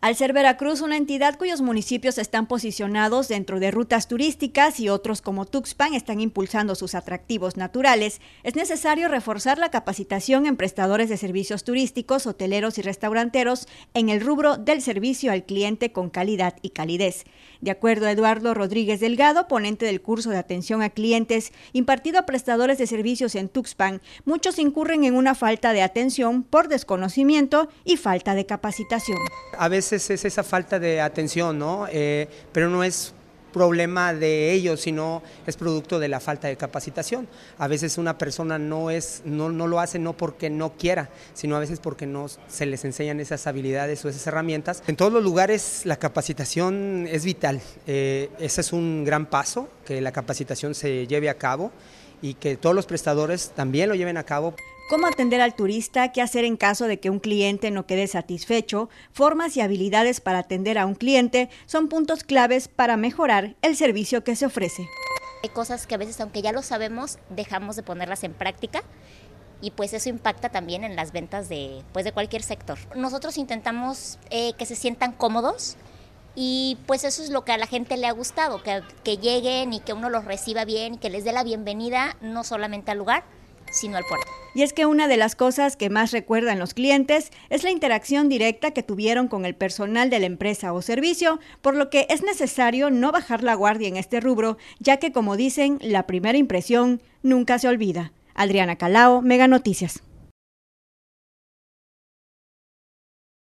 Al ser Veracruz una entidad cuyos municipios están posicionados dentro de rutas turísticas y otros como Tuxpan están impulsando sus atractivos naturales, es necesario reforzar la capacitación en prestadores de servicios turísticos, hoteleros y restauranteros en el rubro del servicio al cliente con calidad y calidez. De acuerdo a Eduardo Rodríguez Delgado, ponente del curso de atención a clientes impartido a prestadores de servicios en Tuxpan, muchos incurren en una falta de atención por desconocimiento y falta de capacitación. A veces es esa falta de atención, ¿no? Eh, pero no es problema de ellos, sino es producto de la falta de capacitación. A veces una persona no es, no, no, lo hace no porque no quiera, sino a veces porque no se les enseñan esas habilidades o esas herramientas. En todos los lugares la capacitación es vital. Eh, ese es un gran paso, que la capacitación se lleve a cabo y que todos los prestadores también lo lleven a cabo cómo atender al turista, qué hacer en caso de que un cliente no quede satisfecho, formas y habilidades para atender a un cliente son puntos claves para mejorar el servicio que se ofrece. Hay cosas que a veces, aunque ya lo sabemos, dejamos de ponerlas en práctica y pues eso impacta también en las ventas de, pues de cualquier sector. Nosotros intentamos eh, que se sientan cómodos y pues eso es lo que a la gente le ha gustado, que, que lleguen y que uno los reciba bien que les dé la bienvenida no solamente al lugar, sino al puerto. Y es que una de las cosas que más recuerdan los clientes es la interacción directa que tuvieron con el personal de la empresa o servicio, por lo que es necesario no bajar la guardia en este rubro, ya que como dicen, la primera impresión nunca se olvida. Adriana Calao, Mega Noticias.